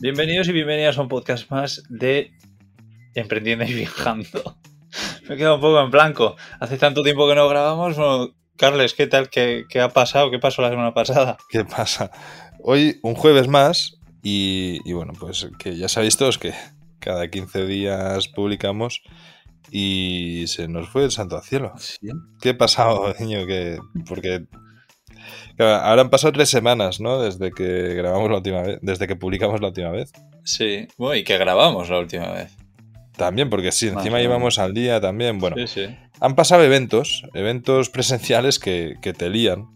Bienvenidos y bienvenidas a un podcast más de Emprendiendo y Viajando. Me he quedado un poco en blanco. Hace tanto tiempo que no grabamos. Bueno, Carles, ¿qué tal? ¿Qué, ¿Qué, ha pasado? ¿Qué pasó la semana pasada? ¿Qué pasa? Hoy un jueves más y, y bueno, pues que ya sabéis todos que cada 15 días publicamos y se nos fue el santo al cielo. ¿Sí? ¿Qué ha pasado, niño? Que, porque claro, ahora han pasado tres semanas, ¿no? Desde que grabamos la última vez, desde que publicamos la última vez. Sí, bueno, y que grabamos la última vez. También, porque sí, Más encima llevamos al día también. Bueno, Sí, sí. han pasado eventos, eventos presenciales que, que te lían.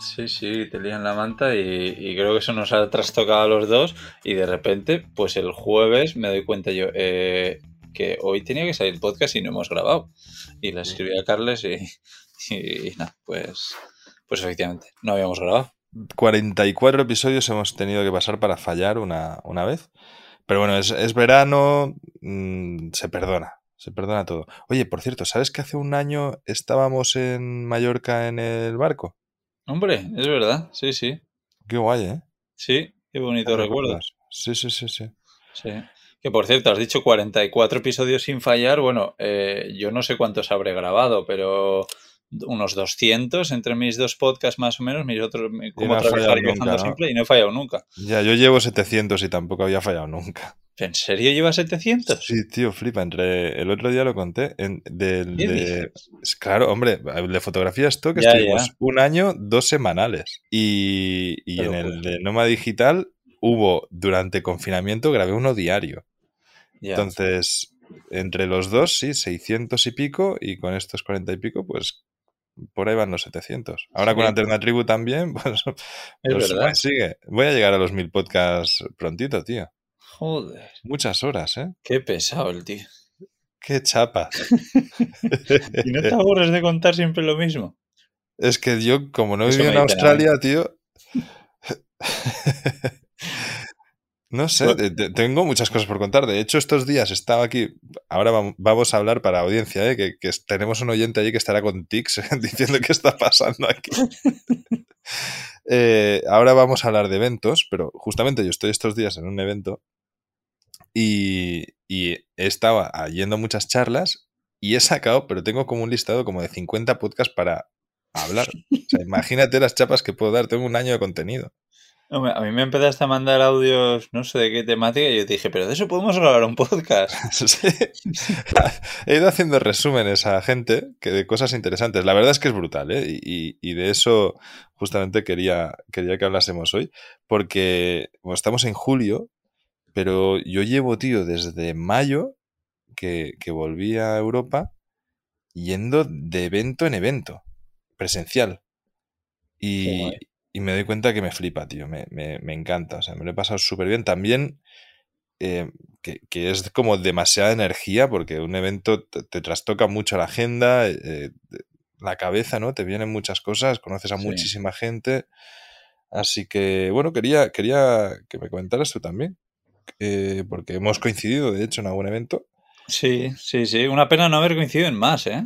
Sí, sí, te lían la manta y, y creo que eso nos ha trastocado a los dos y de repente, pues el jueves me doy cuenta yo eh, que hoy tenía que salir podcast y no hemos grabado. Y le escribí a Carles y, y, nada, pues, pues efectivamente, no habíamos grabado. 44 episodios hemos tenido que pasar para fallar una, una vez. Pero bueno, es, es verano, mm, se perdona, se perdona todo. Oye, por cierto, ¿sabes que hace un año estábamos en Mallorca en el barco? Hombre, es verdad, sí, sí. Qué guay, ¿eh? Sí, qué bonito recuerdo. Sí, sí, sí, sí. Sí. Que por cierto, has dicho 44 episodios sin fallar. Bueno, eh, yo no sé cuántos habré grabado, pero unos 200 entre mis dos podcasts más o menos, mis otros, no has trabajar nunca, ¿no? simple, y no he fallado nunca. Ya, yo llevo 700 y tampoco había fallado nunca. ¿En serio llevas 700? Sí, tío, flipa. Entre el otro día lo conté. En, del, Claro, hombre, de fotografía stock Ya, estuvimos ya. un año, dos semanales. Y, y en el de Noma Digital hubo, durante confinamiento, grabé uno diario. Ya. Entonces, entre los dos, sí, 600 y pico. Y con estos 40 y pico, pues por ahí van los 700. Ahora con Sí. Alterna Tribu también, pues, es pues verdad. sigue. Voy a llegar a los mil podcasts prontito, tío. Joder, Muchas horas, ¿eh? qué pesado el tío. Qué chapa. ¿Y no te aburres de contar siempre lo mismo? Es que yo, como no Eso viví en Australia, tío. No sé, Bueno. te- te- tengo muchas cosas por contar. De hecho, estos días estaba aquí. Ahora vam- vamos a hablar para audiencia, ¿eh? que, que tenemos un oyente allí que estará con tics diciendo qué está pasando aquí. Eh, ahora vamos a hablar de eventos, pero justamente yo estoy estos días en un evento y, y estaba yendo a muchas charlas y he sacado, pero tengo como un listado como de 50 podcasts para hablar. O sea, imagínate las chapas que puedo dar. Tengo un año de contenido. Hombre, a mí me empezaste a mandar audios, no sé de qué temática, y yo dije, pero de eso podemos grabar un podcast. Sí. He ido haciendo resúmenes a gente que de cosas interesantes. La verdad es que es brutal, ¿eh? Y, y- de eso justamente quería, quería que hablásemos hoy, porque bueno, estamos en julio, pero yo llevo, tío, desde mayo que, que volví a Europa yendo de evento en evento, presencial. Y. y me doy cuenta que me flipa, tío, me, me- me encanta, o sea, me lo he pasado súper bien. También eh, que, que es como demasiada energía porque un evento te, te trastoca mucho la agenda, eh, la cabeza, ¿no? Te vienen muchas cosas, conoces a Sí. muchísima gente. Así que, bueno, quería, quería que me comentaras tú también, eh, porque hemos coincidido, de hecho, en algún evento. Sí, sí, sí. Una pena no haber coincidido en más, ¿eh?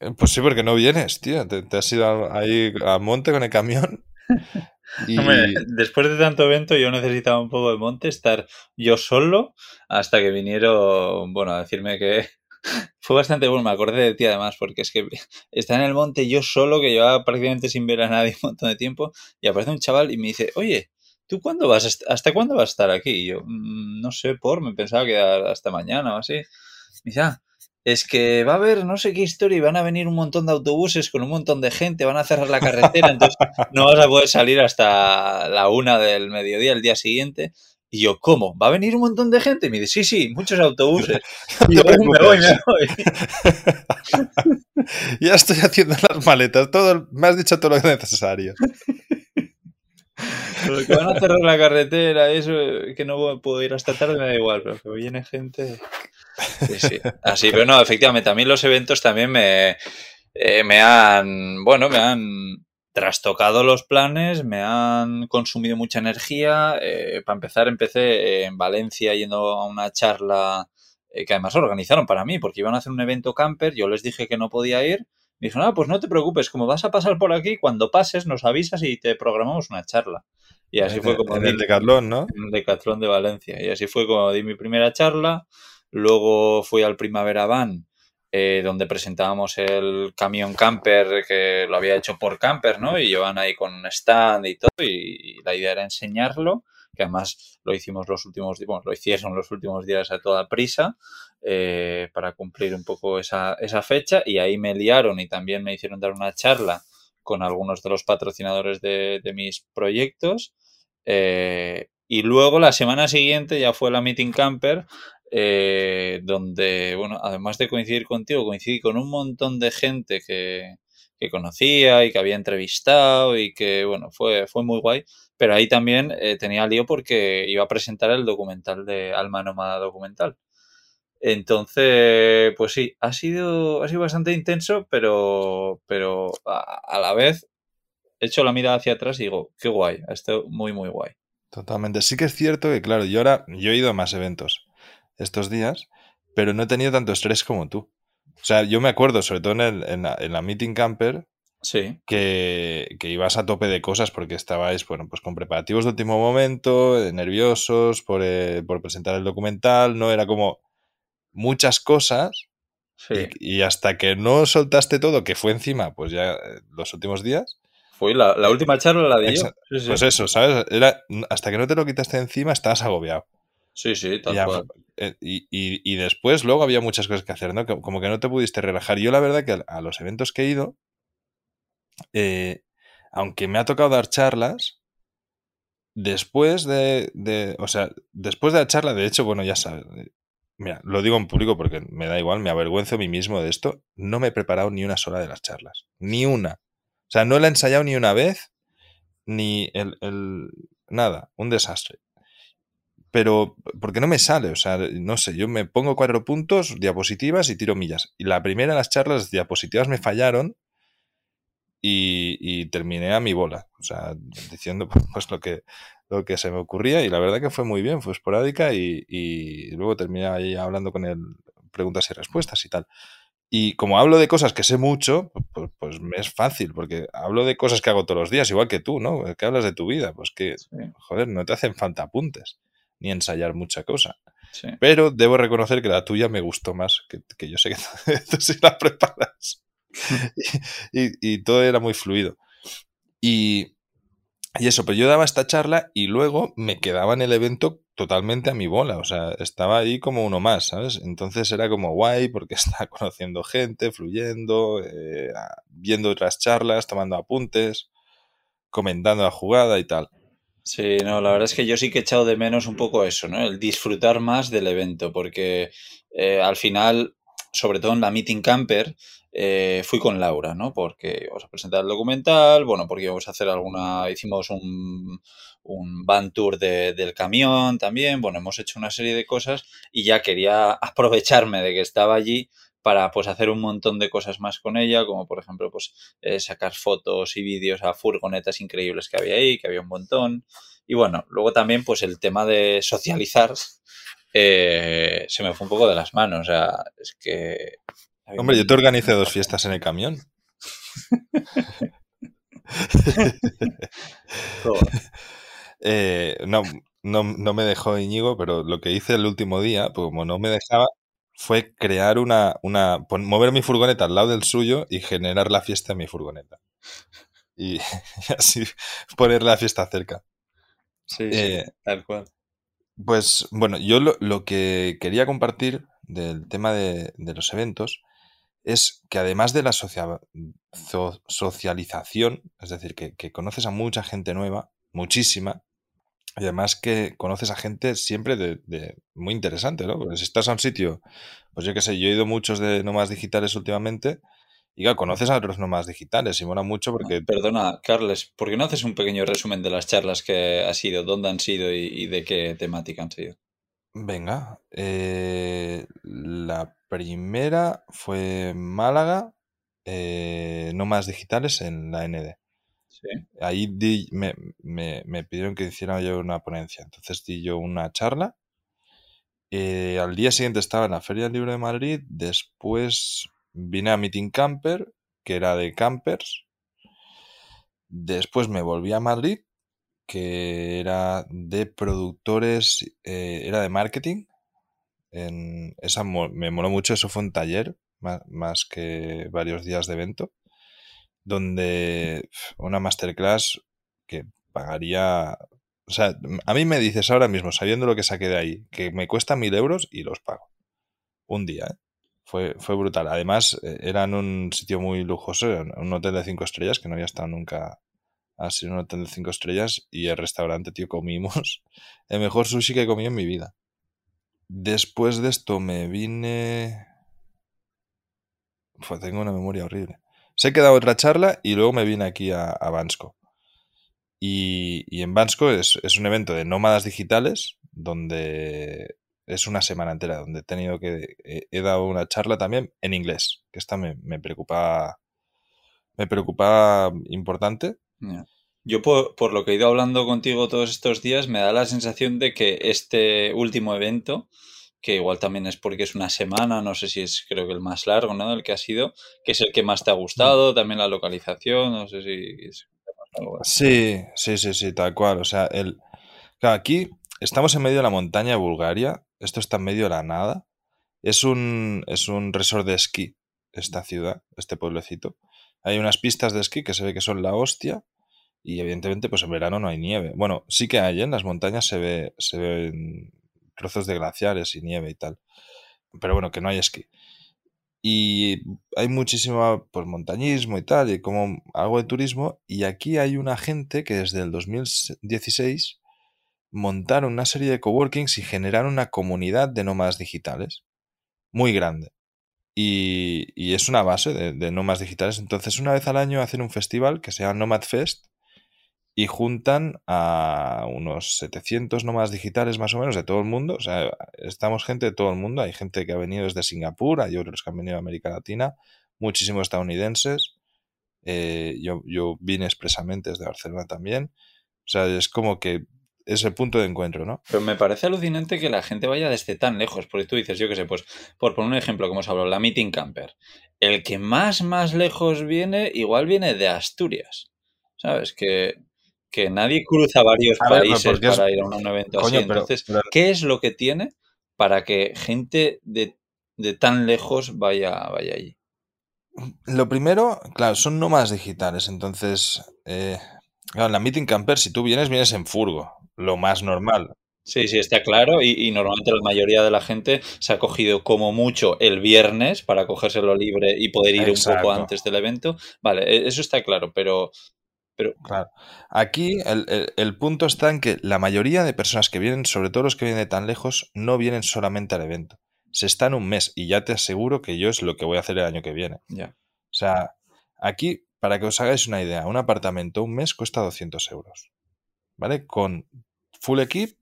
Eh, Pues sí, porque no vienes, tío. Te, te has ido ahí a monte con el camión. Y... Hombre, después de tanto evento yo necesitaba un poco de monte, estar yo solo hasta que vinieron, bueno, a decirme que fue bastante bueno, me acordé de ti además, porque es que está en el monte yo solo, que llevaba prácticamente sin ver a nadie un montón de tiempo, y aparece un chaval y me dice, oye, ¿tú cuándo vas, hasta cuándo vas a estar aquí? Y yo, "Mm, no sé, por, me pensaba que hasta mañana o así. Me dice, ah, es que va a haber no sé qué historia y van a venir un montón de autobuses con un montón de gente, van a cerrar la carretera, entonces no vas a poder salir hasta la una del mediodía el día siguiente. Y yo, ¿cómo? ¿Va a venir un montón de gente? Y me dice, sí, sí, muchos autobuses. Y yo, te "Uh, me voy, me voy. ya estoy haciendo las maletas. Todo, me has dicho todo lo necesario. Porque van a cerrar la carretera, eso, que no puedo ir hasta tarde, me da igual, pero que viene gente. Sí, sí. Así, pero no, efectivamente, a mí los eventos también me, eh, me han, bueno, me han trastocado los planes, me han consumido mucha energía. Eh, para empezar, empecé en Valencia yendo a una charla eh, que además organizaron para mí, porque iban a hacer un evento camper, yo les dije que no podía ir. Me dijo, no, pues no te preocupes, como vas a pasar por aquí, cuando pases nos avisas y te programamos una charla. Y así fue como... En el Decathlon, ¿no? En el Decathlon de Valencia. Y así fue como di mi primera charla. Luego fui al Primavera Van, eh, donde presentábamos el camión camper que lo había hecho por camper, ¿no? Y llevan ahí con un stand y todo. Y, la idea era enseñarlo que además lo hicimos los últimos bueno, lo hicieron los últimos días a toda prisa eh, para cumplir un poco esa, esa fecha y ahí me liaron y también me hicieron dar una charla con algunos de los patrocinadores de, de mis proyectos eh, y luego la semana siguiente ya fue la Meeting Camper, eh, donde, bueno, además de coincidir contigo, coincidí con un montón de gente que, que, conocía y que había entrevistado y que, bueno, fue, fue muy guay. Pero ahí también eh, tenía lío porque iba a presentar el documental de Alma Nómada Documental. Entonces, pues sí, ha sido, ha sido bastante intenso, pero, pero a, la vez hecho la mirada hacia atrás y digo, qué guay, ha estado muy, muy guay. Totalmente. Sí que es cierto que, claro, ahora, yo he ido a más eventos estos días, pero no he tenido tanto estrés como tú. O sea, yo me acuerdo, sobre todo en, la, Meeting Camper, sí. que, que, ibas a tope de cosas porque estabais, bueno, pues con preparativos de último momento, eh, nerviosos por, eh, por presentar el documental, ¿no? Era como muchas cosas. Sí. Y, y, hasta que no soltaste todo, que fue encima, pues ya eh, los últimos días, fue la, la última charla la de yo. Sí, sí. Pues eso, ¿sabes? Era, hasta que no te lo quitaste encima estabas agobiado. Sí, sí, tal ya, cual. Eh, Y, y, después luego había muchas cosas que hacer, ¿no? Como que no te pudiste relajar. Yo la verdad que a los eventos que he ido, eh, aunque me ha tocado dar charlas, después de, de, o sea, después de la charla, de hecho, bueno, ya sabes, eh, mira, lo digo en público porque me da igual, me avergüenzo a mí mismo de esto, no me he preparado ni una sola de las charlas, ni una. O sea, no la he ensayado ni una vez, ni el, el, nada, un desastre. Pero, porque no me sale, o sea, no sé, yo me pongo cuatro puntos, diapositivas y tiro millas. Y la primera de las charlas, las diapositivas me fallaron y, y, terminé a mi bola, o sea, diciendo pues lo que, lo que se me ocurría y la verdad que fue muy bien, fue esporádica y, y luego terminé ahí hablando con él, preguntas y respuestas y tal. Y como hablo de cosas que sé mucho, pues, pues, me es fácil, porque hablo de cosas que hago todos los días, igual que tú, ¿no? Que hablas de tu vida, pues que, sí. joder, no te hacen falta apuntes, ni ensayar mucha cosa. Sí. Pero debo reconocer que la tuya me gustó más, que, que yo sé que tú sí la preparas. y, todo era muy fluido. Y, y eso, pero yo daba esta charla y luego me quedaba en el evento totalmente a mi bola, o sea, estaba ahí como uno más, ¿sabes? Entonces era como guay porque estaba conociendo gente, fluyendo, eh, viendo otras charlas, tomando apuntes, comentando la jugada y tal. Sí, no, la verdad es que yo sí que he echado de menos un poco eso, ¿no? El disfrutar más del evento, porque eh, al final, sobre todo en la Meeting Camper, eh, fui con Laura, ¿no? Porque íbamos a presentar el documental, bueno, porque íbamos a hacer alguna, hicimos un, un van tour de, del camión también, bueno, hemos hecho una serie de cosas y ya quería aprovecharme de que estaba allí para pues hacer un montón de cosas más con ella, como por ejemplo pues eh, sacar fotos y vídeos a furgonetas increíbles que había ahí, que había un montón. Y bueno, luego también pues el tema de socializar eh, se me fue un poco de las manos, o sea, es que... Hombre, yo te organicé dos fiestas en el camión. eh, no, no, no, me dejó Íñigo, pero lo que hice el último día, pues como no me dejaba, fue crear una, una, mover mi furgoneta al lado del suyo y generar la fiesta en mi furgoneta. Y, y así poner la fiesta cerca. Sí, sí eh, tal cual. Pues bueno, yo lo, lo, que quería compartir del tema de, de, los eventos es que además de la socia, so, socialización, es decir, que, que, conoces a mucha gente nueva, muchísima, y además que conoces a gente siempre de, de muy interesante, ¿no? Porque si estás a un sitio, pues yo qué sé, yo he ido muchos de nómadas digitales últimamente, y claro, conoces a otros nómadas digitales y mola mucho porque... Perdona, Carles, ¿por qué no haces un pequeño resumen de las charlas que has ido, dónde han sido y, y de qué temática han sido? Venga, eh, la primera fue Málaga, eh, nómadas digitales en la ND. Ahí me, me, me, pidieron que hiciera yo una ponencia, entonces di yo una charla. Eh, al día siguiente estaba en la Feria del Libro de Madrid, después vine a Meeting Camper que era de campers. Después me volví a Madrid, que era de productores, eh, era de marketing. En esa me moló mucho, eso fue un taller, más, que varios días de evento, donde una masterclass que pagaría... O sea, a mí me dices ahora mismo, sabiendo lo que saqué de ahí, que me cuesta mil euros y los pago. Un día, ¿eh? Fue, fue brutal. Además, eh, era en un sitio muy lujoso, un hotel de cinco estrellas, que no había estado nunca así en un hotel de cinco estrellas. Y el restaurante, tío, comimos el mejor sushi que he comido en mi vida. Después de esto me vine... Pues tengo una memoria horrible. Se he quedado otra charla y luego me vine aquí a, a. Y, en Bansko es, un evento de nómadas digitales donde es una semana entera donde he tenido que. He, dado una charla también en inglés, que esta me, me preocupa. Me preocupa importante. Yo, por, lo que he ido hablando contigo todos estos días, me da la sensación de que este último evento, que igual también es porque es una semana, no sé si es creo que el más largo, ¿no? El que ha sido, que es el que más te ha gustado, mm. también la localización, no sé si. Sí, sí, sí, sí, tal cual. O sea, el. Claro, aquí estamos en medio de la montaña de Bulgaria esto está en medio de la nada. Es un, es un resort de esquí, esta ciudad, este pueblecito. Hay unas pistas de esquí que se ve que son la hostia. Y evidentemente, pues en verano no hay nieve. Bueno, sí que hay, ¿eh? en las montañas se ve, se ven trozos de glaciares y nieve y tal. Pero bueno, que no hay esquí. Y hay muchísimo pues, montañismo y tal, y como algo de turismo. Y aquí hay una gente que desde el 2016 montaron una serie de coworkings y generaron una comunidad de nómadas digitales muy grande. Y, es una base de, de, nómadas digitales. Entonces, una vez al año hacen un festival que se llama Nomad Fest y juntan a unos 700 nómadas digitales más o menos de todo el mundo. O sea, estamos gente de todo el mundo. Hay gente que ha venido desde Singapur, hay otros que han venido de América Latina, muchísimos estadounidenses. Eh, yo, yo vine expresamente desde Barcelona también. O sea, es como que es el punto de encuentro, ¿no? Pero me parece alucinante que la gente vaya desde tan lejos, porque tú dices, yo qué sé, pues por poner un ejemplo, como os hablo, la Meeting Camper. El que más, más lejos viene, igual viene de Asturias. ¿Sabes? Que, que nadie cruza varios países para ir a un evento así. Entonces, ¿qué es lo que tiene para que gente de, tan lejos vaya, vaya allí? Lo primero, claro, son nómadas digitales. Entonces, eh, en la Meeting Camper, si tú vienes, vienes en furgo lo más normal. Sí, sí, está claro. Y, normalmente la mayoría de la gente se ha cogido como mucho el viernes para cogérselo libre y poder ir un poco antes del evento. Vale, e, eso está claro, pero. Pero... Claro. Aquí el, el, punto está en que la mayoría de personas que vienen, sobre todo los que vienen de tan lejos, no vienen solamente al evento. Se están un mes y ya te aseguro que yo es lo que voy a hacer el año que viene. Ya. O sea, aquí, para que os hagáis una idea, un apartamento un mes cuesta 200 euros. ¿vale? Con full equip,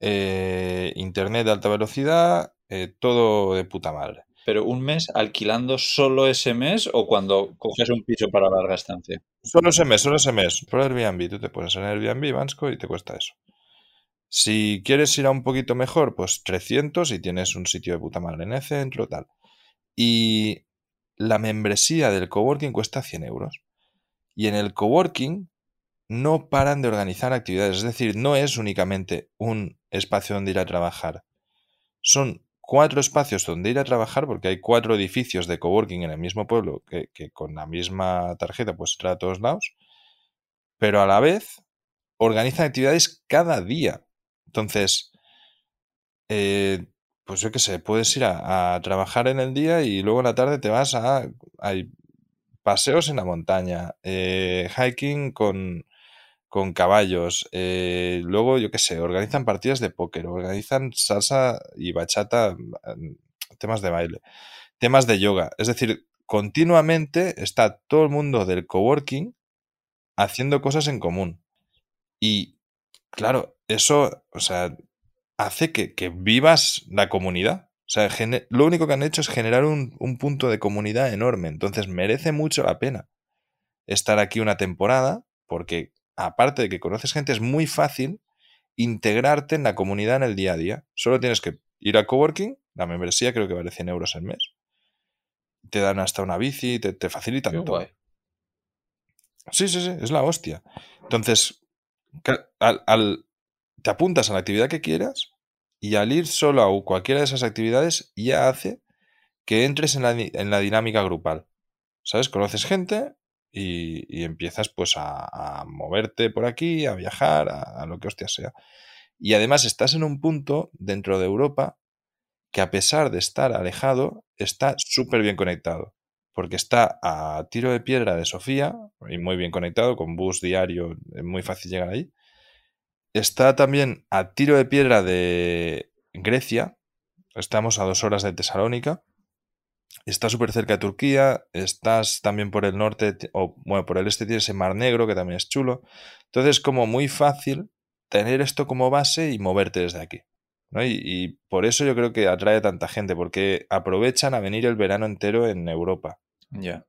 eh, internet de alta velocidad, eh, todo de puta madre. ¿Pero un mes alquilando solo ese mes o cuando coges un piso para larga estancia? Solo ese mes, solo ese mes. Por Airbnb, tú te pones en Airbnb, Vansco, y te cuesta eso. Si quieres ir a un poquito mejor, pues 300 y tienes un sitio de puta madre en el centro, tal. Y la membresía del coworking cuesta 100 euros. Y en el coworking no paran de organizar actividades. Es decir, no es únicamente un espacio donde ir a trabajar. Son cuatro espacios donde ir a trabajar, porque hay cuatro edificios de coworking en el mismo pueblo que, con la misma tarjeta puedes entrar a todos lados, pero a la vez organizan actividades cada día. Entonces, eh, pues yo qué sé, puedes ir a, trabajar en el día y luego en la tarde te vas a... Hay paseos en la montaña, eh, hiking con, con caballos. Eh, luego, yo qué sé, organizan partidas de póker, organizan salsa y bachata, mm, temas de baile, temas de yoga. Es decir, continuamente está todo el mundo del coworking haciendo cosas en común. Y claro, eso, o sea, hace que, vivas la comunidad. O sea, lo único que han hecho es generar un, un punto de comunidad enorme. Entonces merece mucho la pena estar aquí una temporada porque aparte de que conoces gente, es muy fácil integrarte en la comunidad en el día a día. Solo tienes que ir a coworking, la membresía creo que vale 100 euros al mes. te dan hasta una bici, te, te facilitan Qué todo. guay. Sí, sí, sí, es la hostia. Entonces, al, al- te apuntas a la actividad que quieras y al ir solo a cualquiera de esas actividades ya hace que entres en la, en la dinámica grupal. ¿Sabes? Conoces gente y, empiezas pues a, moverte por aquí, a viajar, a, a lo que hostia sea. Y además estás en un punto dentro de Europa que a pesar de estar alejado, está súper bien conectado. Porque está a tiro de piedra de Sofía y muy bien conectado, con bus diario, es muy fácil llegar ahí. Está también a tiro de piedra de Grecia, estamos a dos horas de Tesalónica. Está súper cerca de Turquía, estás también por el norte, o bueno, por el este tienes el Mar Negro, que también es chulo. Entonces, como muy fácil tener esto como base y moverte desde aquí. ¿no? Y, y por eso yo creo que atrae a tanta gente, porque aprovechan a venir el verano entero en Europa. Ya.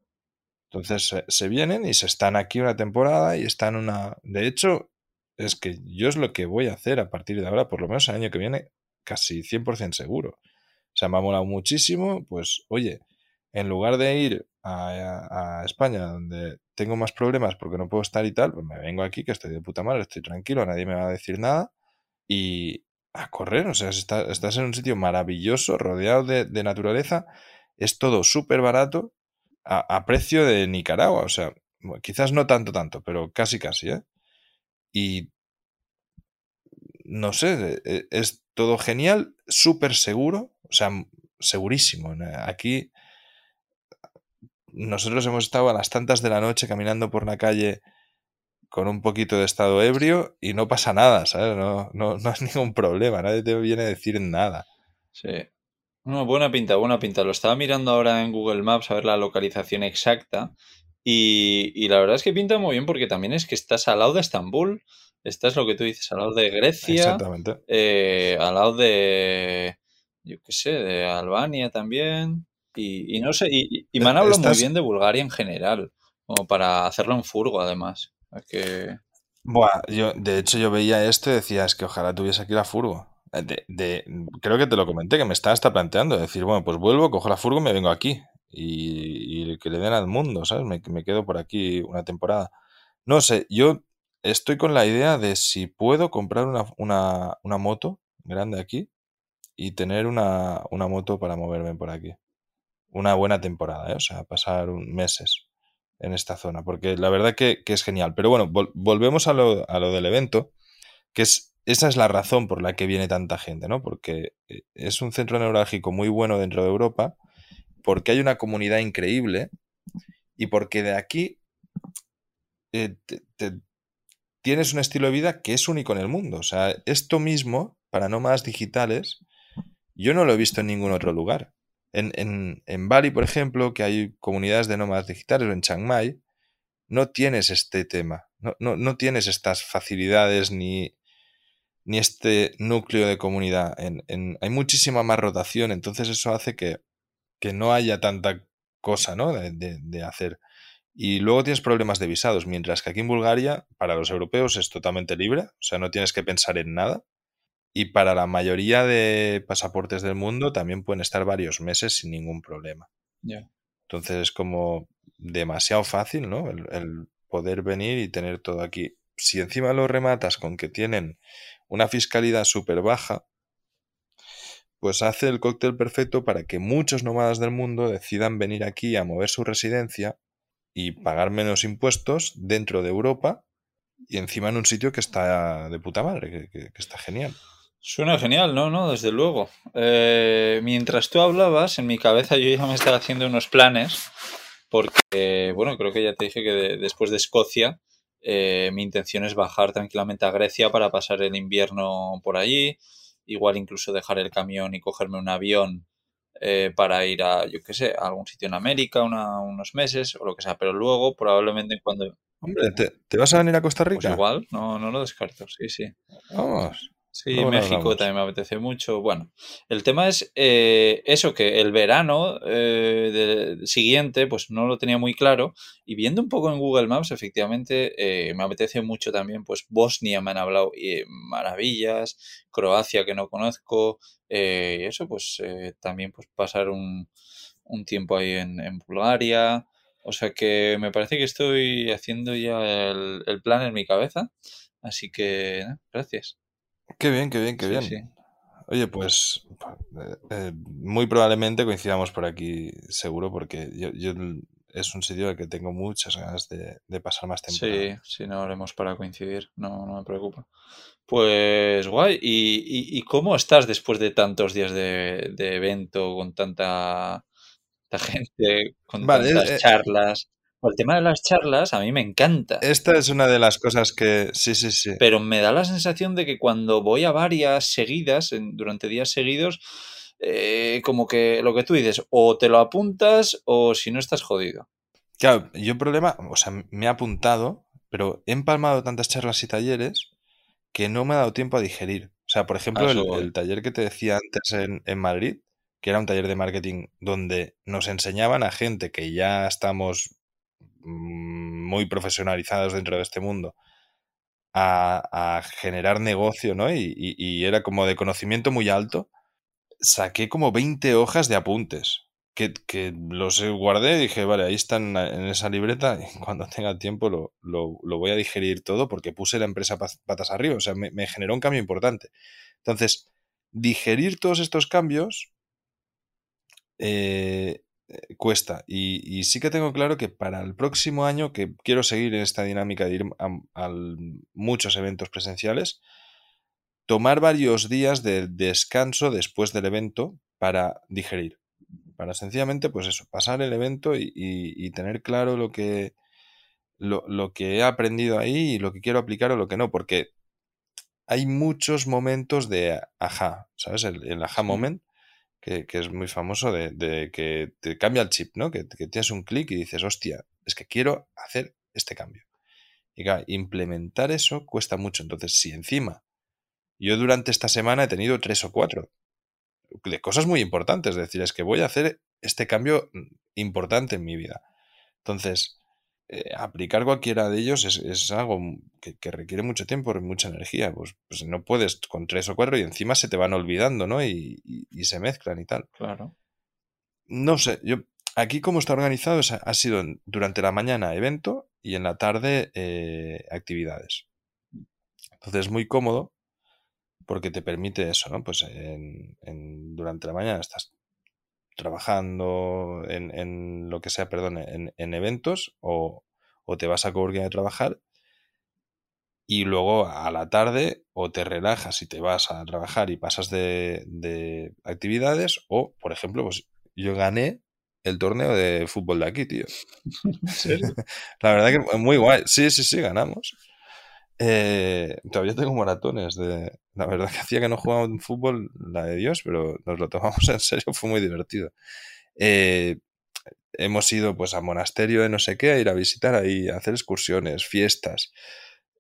Entonces se, se vienen y se están aquí una temporada y están una... De hecho, es que yo es lo que voy a hacer a partir de ahora, por lo menos el año que viene, casi 100% seguro. O sea, me ha molado muchísimo, pues oye, en lugar de ir a, España, donde tengo más problemas porque no puedo estar y tal, pues me vengo aquí, que estoy de puta madre, estoy tranquilo, nadie me va a decir nada, y a correr, o sea, está- estás en un sitio maravilloso, rodeado de, naturaleza, es todo súper barato, a, precio de Nicaragua, o sea, quizás no tanto, tanto, pero casi, casi, ¿eh? Y no sé, e- es todo genial, súper seguro, o sea, segurísimo. Aquí nosotros hemos estado a las tantas de la noche caminando por la calle con un poquito de estado ebrio y no pasa nada, ¿sabes? No, no, no es ningún problema, nadie te viene a decir nada. Sí. No, buena pinta, buena pinta. Lo estaba mirando ahora en Google Maps a ver la localización exacta. Y, y la verdad es que pinta muy bien porque también es que estás al lado de Estambul. Estás lo que tú dices, al lado de Grecia. Exactamente. eh, al lado de, yo qué sé, de Albania también. Y, y no sé, y, me han hablado muy bien de Bulgaria en general, como para hacerlo en furgo además. Que, Buah, yo, de hecho yo veía esto y decía, es que ojalá tuviese aquí la furgo. Eh, De, de- creo que te lo comenté, que me estaba hasta planteando, decir, bueno, pues vuelvo, cojo la furgo y me vengo aquí. Y, y que le den al mundo, ¿sabes? Me, me quedo por aquí una temporada. No sé, yo estoy con la idea de si puedo comprar una, una, una moto grande aquí y tener una, una moto para moverme por aquí. Una buena temporada, ¿eh? O sea, pasar un- meses en esta zona, porque la verdad que, que es genial. Pero bueno, vol- volvemos a lo, a lo del evento, que es, esa es la razón por la que viene tanta gente, ¿no? Porque eh, es un centro neurálgico muy bueno dentro de Europa, porque hay una comunidad increíble y porque de aquí eh, te- tienes un estilo de vida que es único en el mundo. O sea, esto mismo, para nómadas digitales, yo no lo he visto en ningún otro lugar. En, en, en Bali, por ejemplo, que hay comunidades de nómadas digitales, o en Chiang Mai, no tienes este tema. No, no, no tienes estas facilidades ni, ni este núcleo de comunidad. Hay muchísima más rotación, entonces eso hace que, que no haya tanta cosa ¿no? de, de- de hacer. Y luego tienes problemas de visados, mientras que aquí en Bulgaria, para los europeos es totalmente libre, o sea, no tienes que pensar en nada. Y para la mayoría de pasaportes del mundo también pueden estar varios meses sin ningún problema. Entonces es como demasiado fácil, ¿no? El, el poder venir y tener todo aquí. Si encima lo rematas con que tienen una fiscalidad súper baja, pues hace el cóctel perfecto para que muchos nómadas del mundo decidan venir aquí a mover su residencia y pagar menos impuestos dentro de Europa y encima en un sitio que está de puta madre, que, que- que está genial. Suena genial, ¿no? No, desde luego. Eh, mientras tú hablabas, en mi cabeza yo ya me estaba haciendo unos planes, porque, bueno, creo que ya te dije que de- después de Escocia, eh, mi intención es bajar tranquilamente a Grecia para pasar el invierno por allí, igual incluso dejar el camión y cogerme un avión eh, para ir a, yo qué sé, a algún sitio en América una- unos meses o lo que sea, pero luego probablemente cuando... Hombre, ¿te, te vas a venir a Costa Pues Rica? igual, no, no lo descarto, sí, sí. Vamos. Sí, México también me apetece mucho. Bueno, el tema es eh, eso, que el verano eh, de- siguiente pues no lo tenía muy claro y viendo un poco en Google Maps, efectivamente, eh, me apetece mucho también, pues Bosnia me han hablado eh, maravillas, Croacia que no conozco, eh, y eso pues eh, también pues pasar un, un tiempo ahí en, en Bulgaria. O sea que me parece que estoy haciendo ya el, el plan en mi cabeza. Así que, gracias. Qué bien, qué bien, qué Sí, bien. sí. Oye, pues eh, eh, muy probablemente coincidamos por aquí, seguro, porque yo, yo es un sitio al que tengo muchas ganas de, de pasar más temporada. Sí, sí, no haremos para coincidir, no, no me preocupa. Pues guay, ¿Y, y, y cómo estás después de tantos días de, de evento, con tanta, tanta gente, con Vale, tantas eh, charlas? El tema de las charlas a mí me encanta, esta es una de las cosas que sí, sí, sí. pero me da la sensación de que cuando voy a varias seguidas, en- durante días seguidos, eh, como que lo que tú dices, o te lo apuntas o si no estás jodido. Claro, yo problema, o sea, me he apuntado, pero he empalmado tantas charlas y talleres que no me ha dado tiempo a digerir. O sea, por ejemplo, el, el taller que te decía antes en, en Madrid, que era un taller de marketing donde nos enseñaban a gente que ya estamos muy profesionalizados dentro de este mundo a, generar negocio, ¿no? Y, y- era como de conocimiento muy alto. Saqué como 20 hojas de apuntes. Que, que los guardé y dije, vale, ahí están en esa libreta cuando tenga tiempo lo, lo- lo voy a digerir todo porque puse la empresa pa- patas arriba, o sea, me, me generó un cambio importante. Entonces, digerir todos estos cambios eh, eh, cuesta. Y, y sí que tengo claro que para el próximo año que quiero seguir en esta dinámica de ir a, a muchos eventos presenciales, tomar varios días de descanso después del evento para digerir. Para sencillamente, pues eso, pasar el evento y, y- y tener claro lo que, lo, lo que he aprendido ahí y lo que quiero aplicar o lo que no, porque hay muchos momentos de ajá, ¿sabes? El, el ajá moment, que, es muy famoso, de, que te cambia el chip, ¿no? Que, que tienes un clic y dices, hostia, es que quiero hacer este cambio. Y claro, implementar eso cuesta mucho. Entonces, si encima yo durante esta semana he tenido tres o cuatro de cosas muy importantes. Es decir, es que voy a hacer este cambio importante en mi vida. Entonces, eh, aplicar cualquiera de ellos es, es algo que, que, requiere mucho tiempo y mucha energía. Pues, pues, no puedes con tres o cuatro y encima se te van olvidando, ¿no? Y, y, y se mezclan y tal. Claro. No sé, yo aquí como está organizado es, ha sido durante la mañana evento y en la tarde eh, actividades. Entonces es muy cómodo porque te permite eso, ¿no? Pues en, en, durante la mañana estás trabajando en, en lo que sea, perdón, en, en eventos o, o, te vas a coworking a trabajar y luego a la tarde o te relajas y te vas a trabajar y pasas de, de actividades o, por ejemplo, pues yo gané el torneo de fútbol de aquí, tío. ¿En serio? la verdad que muy guay. Sí, sí, sí, ganamos. Eh, todavía tengo maratones de la verdad que hacía que no jugaba en fútbol la de Dios pero nos lo tomamos en serio fue muy divertido. Eh, hemos ido pues a monasterio de no sé qué a ir a visitar ahí a hacer excursiones fiestas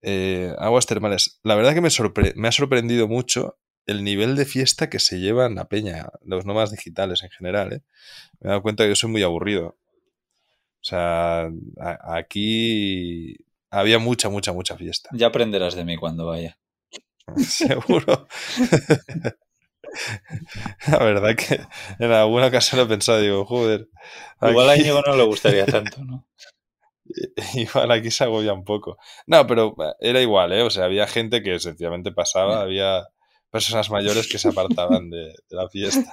eh, aguas termales. La verdad que me, sorpre me ha sorprendido mucho el nivel de fiesta que se lleva en la peña los nómadas digitales en general ¿eh? me he dado cuenta que yo soy muy aburrido. O sea aquí había mucha, mucha, mucha fiesta. Ya aprenderás de mí cuando vaya. Seguro. La verdad que en alguna ocasión he pensado, digo, joder. Igual a Íñigo no le gustaría tanto, ¿no? Igual aquí se agobia un poco. No, pero era igual, ¿eh? O sea, había gente que sencillamente pasaba, había personas mayores que se apartaban de, la fiesta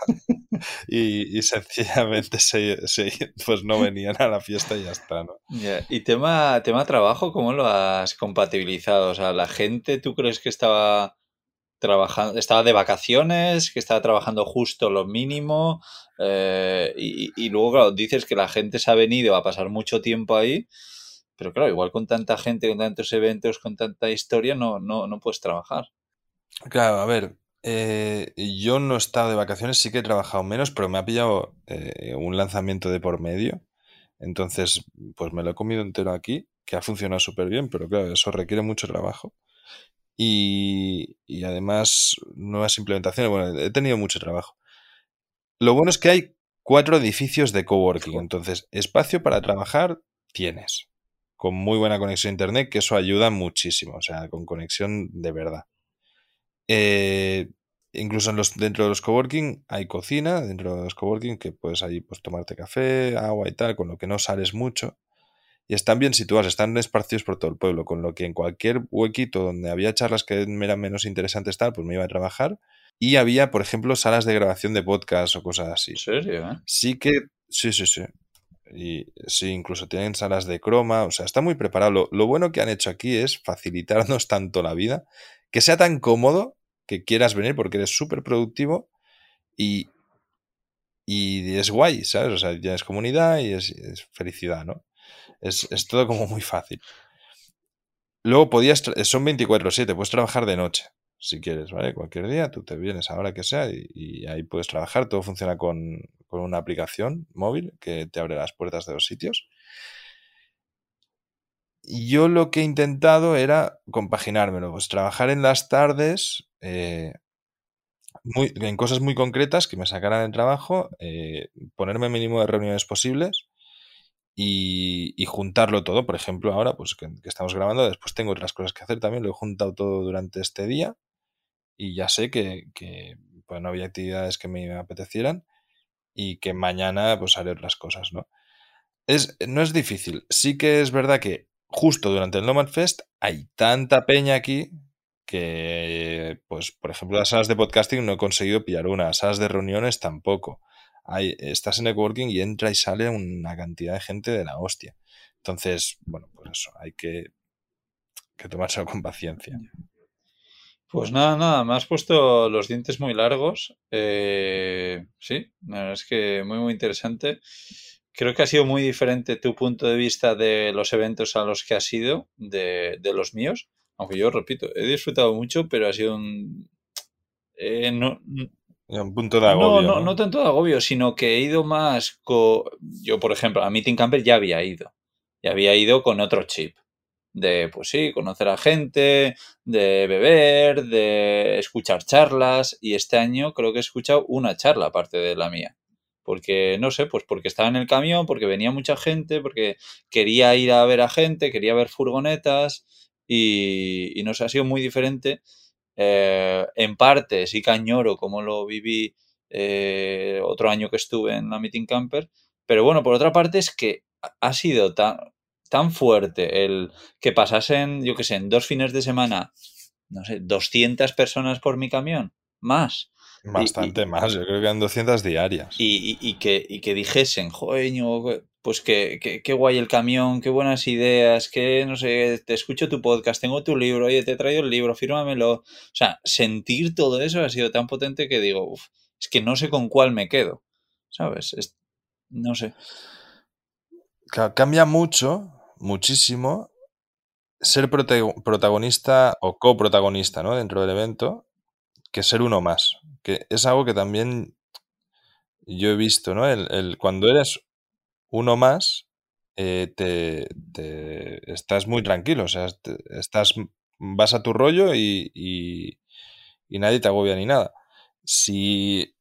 y, sencillamente se, se, pues no venían a la fiesta y ya está, ¿no? Yeah. Y tema, tema trabajo, ¿cómo lo has compatibilizado? O sea, la gente, ¿tú crees que estaba trabajando, estaba de vacaciones, que estaba trabajando justo lo mínimo? Eh, y, y, luego, claro, dices que la gente se ha venido a pasar mucho tiempo ahí, pero claro, igual con tanta gente, con tantos eventos, con tanta historia, no, no, no puedes trabajar. Claro, a ver, eh, yo no he estado de vacaciones, sí que he trabajado menos, pero me ha pillado eh, un lanzamiento de por medio. Entonces, pues me lo he comido entero aquí, que ha funcionado súper bien, pero claro, eso requiere mucho trabajo. Y, y, además, nuevas implementaciones, bueno, he tenido mucho trabajo. Lo bueno es que hay cuatro edificios de coworking, entonces espacio para trabajar tienes, con muy buena conexión a internet, que eso ayuda muchísimo, o sea, con conexión de verdad. Eh, incluso en los, dentro de los coworking hay cocina, dentro de los coworking que puedes ahí pues tomarte café, agua y tal, con lo que no sales mucho. Y están bien situados, están esparcidos por todo el pueblo, con lo que en cualquier huequito donde había charlas que eran menos interesantes tal, pues me iba a trabajar. Y había, por ejemplo, salas de grabación de podcast o cosas así. ¿En serio? Eh? Sí que, sí, sí, sí. Y sí, incluso tienen salas de croma, o sea, está muy preparado. Lo, lo bueno que han hecho aquí es facilitarnos tanto la vida, que sea tan cómodo que quieras venir porque eres súper productivo y, y es guay, ¿sabes? O sea, tienes comunidad y es, es felicidad, ¿no? Es, es, todo como muy fácil. Luego podías, son 24/7, puedes trabajar de noche, si quieres, ¿vale? Cualquier día tú te vienes a la hora que sea y, y ahí puedes trabajar. Todo funciona con, con, una aplicación móvil que te abre las puertas de los sitios. Yo lo que he intentado era compaginármelo, pues trabajar en las tardes eh, muy, en cosas muy concretas que me sacaran el trabajo, eh, ponerme el mínimo de reuniones posibles y, juntarlo todo. Por ejemplo, ahora pues que, que, estamos grabando, después tengo otras cosas que hacer también, lo he juntado todo durante este día y ya sé que, que pues, no había actividades que me apetecieran y que mañana pues haré otras cosas, ¿no? Es, no es difícil. Sí que es verdad que justo durante el Nomad Fest hay tanta peña aquí que, pues, por ejemplo, las salas de podcasting no he conseguido pillar una, salas de reuniones tampoco. Hay, estás en networking y entra y sale una cantidad de gente de la hostia. Entonces, bueno, pues eso, hay que, que tomárselo con paciencia. Pues nada, nada, me has puesto los dientes muy largos. Eh, sí, la verdad es que muy, muy interesante. Creo que ha sido muy diferente tu punto de vista de los eventos a los que has ido de, de los míos. Aunque yo repito, he disfrutado mucho, pero ha sido un. Eh, no, un punto de agobio. No, no, ¿no? no tanto de agobio, sino que he ido más con. Yo, por ejemplo, a Meeting Camper ya había ido. Ya había ido con otro chip de, pues sí, conocer a gente, de beber, de escuchar charlas. Y este año creo que he escuchado una charla aparte de la mía. Porque, no sé, pues porque estaba en el camión, porque venía mucha gente, porque quería ir a ver a gente, quería ver furgonetas. Y, y no sé, ha sido muy diferente. Eh, en parte, sí cañoro como lo viví eh, otro año que estuve en la Meeting Camper. Pero bueno, por otra parte es que ha sido tan, tan fuerte el que pasasen, yo que sé, en dos fines de semana, no sé, 200 personas por mi camión, más. Bastante y, y, más, yo creo que eran 200 diarias. Y, y que, que, dijesen, joder, pues que, que, que, guay el camión, qué buenas ideas, que no sé, te escucho tu podcast, tengo tu libro, oye, te he traído el libro, fírmamelo. O sea, sentir todo eso ha sido tan potente que digo, uf, es que no sé con cuál me quedo, ¿sabes? Es, no sé. Claro, cambia mucho muchísimo ser protagonista o coprotagonista ¿no? dentro del evento que ser uno más. Que es algo que también yo he visto, ¿no? El, el cuando eres uno más, eh, te, estás muy tranquilo, o sea, estás, vas a tu rollo y, y, nadie te agobia ni nada. Si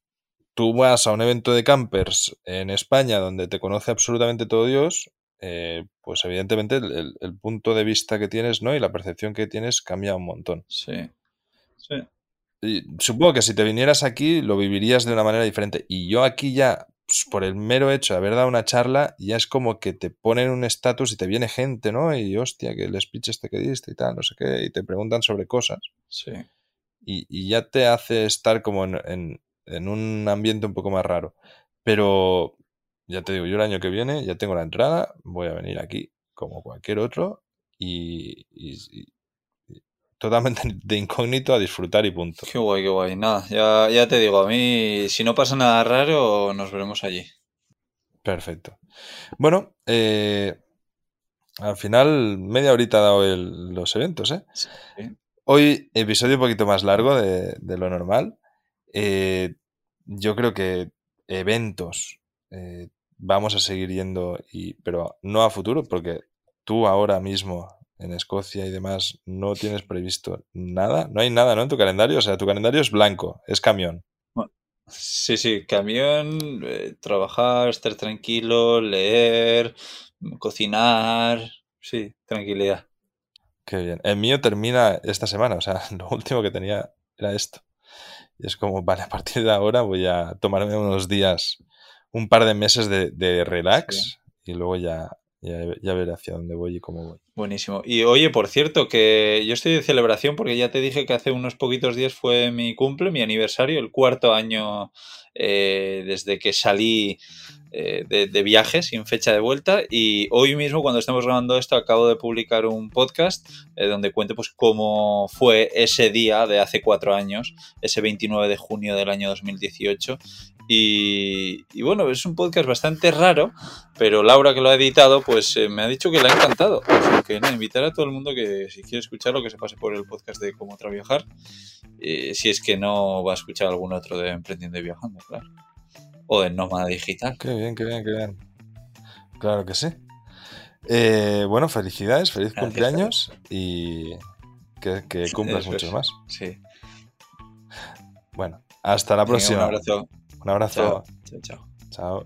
tú vas a un evento de campers en España donde te conoce absolutamente todo Dios, eh, pues evidentemente el, el, el, punto de vista que tienes ¿no? y la percepción que tienes cambia un montón. Sí. sí. Supongo que si te vinieras aquí lo vivirías de una manera diferente. Y yo aquí ya, pues, por el mero hecho de haber dado una charla, ya es como que te ponen un estatus y te viene gente, ¿no? Y hostia, que el speech este que diste y tal, no sé qué, y te preguntan sobre cosas. Sí. Y, y ya te hace estar como en, en, en un ambiente un poco más raro. Pero ya te digo, yo el año que viene ya tengo la entrada, voy a venir aquí como cualquier otro y, totalmente de incógnito a disfrutar y punto. Qué guay, qué guay. Nada, ya, ya te digo, a mí si no pasa nada raro, nos veremos allí. Perfecto. Bueno, eh, al final media horita ha dado el, los eventos, ¿eh? Sí. Hoy episodio un poquito más largo de, de lo normal. Eh, yo creo que eventos eh, vamos a seguir yendo, y, pero no a futuro, porque tú ahora mismo en Escocia y demás no tienes previsto nada, no hay nada, ¿no? En tu calendario, o sea, tu calendario es blanco, es camión. Sí, sí, camión, eh, trabajar, estar tranquilo, leer, cocinar, sí, tranquilidad. Qué bien. El mío termina esta semana, o sea, lo último que tenía era esto. Y es como, vale, a partir de ahora voy a tomarme unos días, un par de meses de, de relax y luego ya, ya, ya, veré hacia dónde voy y cómo voy. Buenísimo. Y oye, por cierto, que yo estoy de celebración porque ya te dije que hace unos poquitos días fue mi cumple, mi aniversario, el cuarto año eh, desde que salí eh, de, de, viaje sin fecha de vuelta y hoy mismo cuando estamos grabando esto acabo de publicar un podcast eh, donde cuento pues cómo fue ese día de hace cuatro años, ese 29 de junio del año 2018 y, y, bueno, es un podcast bastante raro, pero Laura que lo ha editado, pues eh, me ha dicho que le ha encantado. Así que nada, invitar a todo el mundo que si quiere escucharlo, que se pase por el podcast de Cómo Traviajar, eh, si es que no va a escuchar algún otro de Emprendiendo y Viajando, claro. O de Nómada Digital. Qué bien, qué bien, qué bien. Claro que sí. Eh, bueno, felicidades, feliz Gracias, cumpleaños y que, que cumplas es. más. Sí. Bueno, hasta la próxima. un abrazo. Un abrazo. Chao, chao. chao. Chao.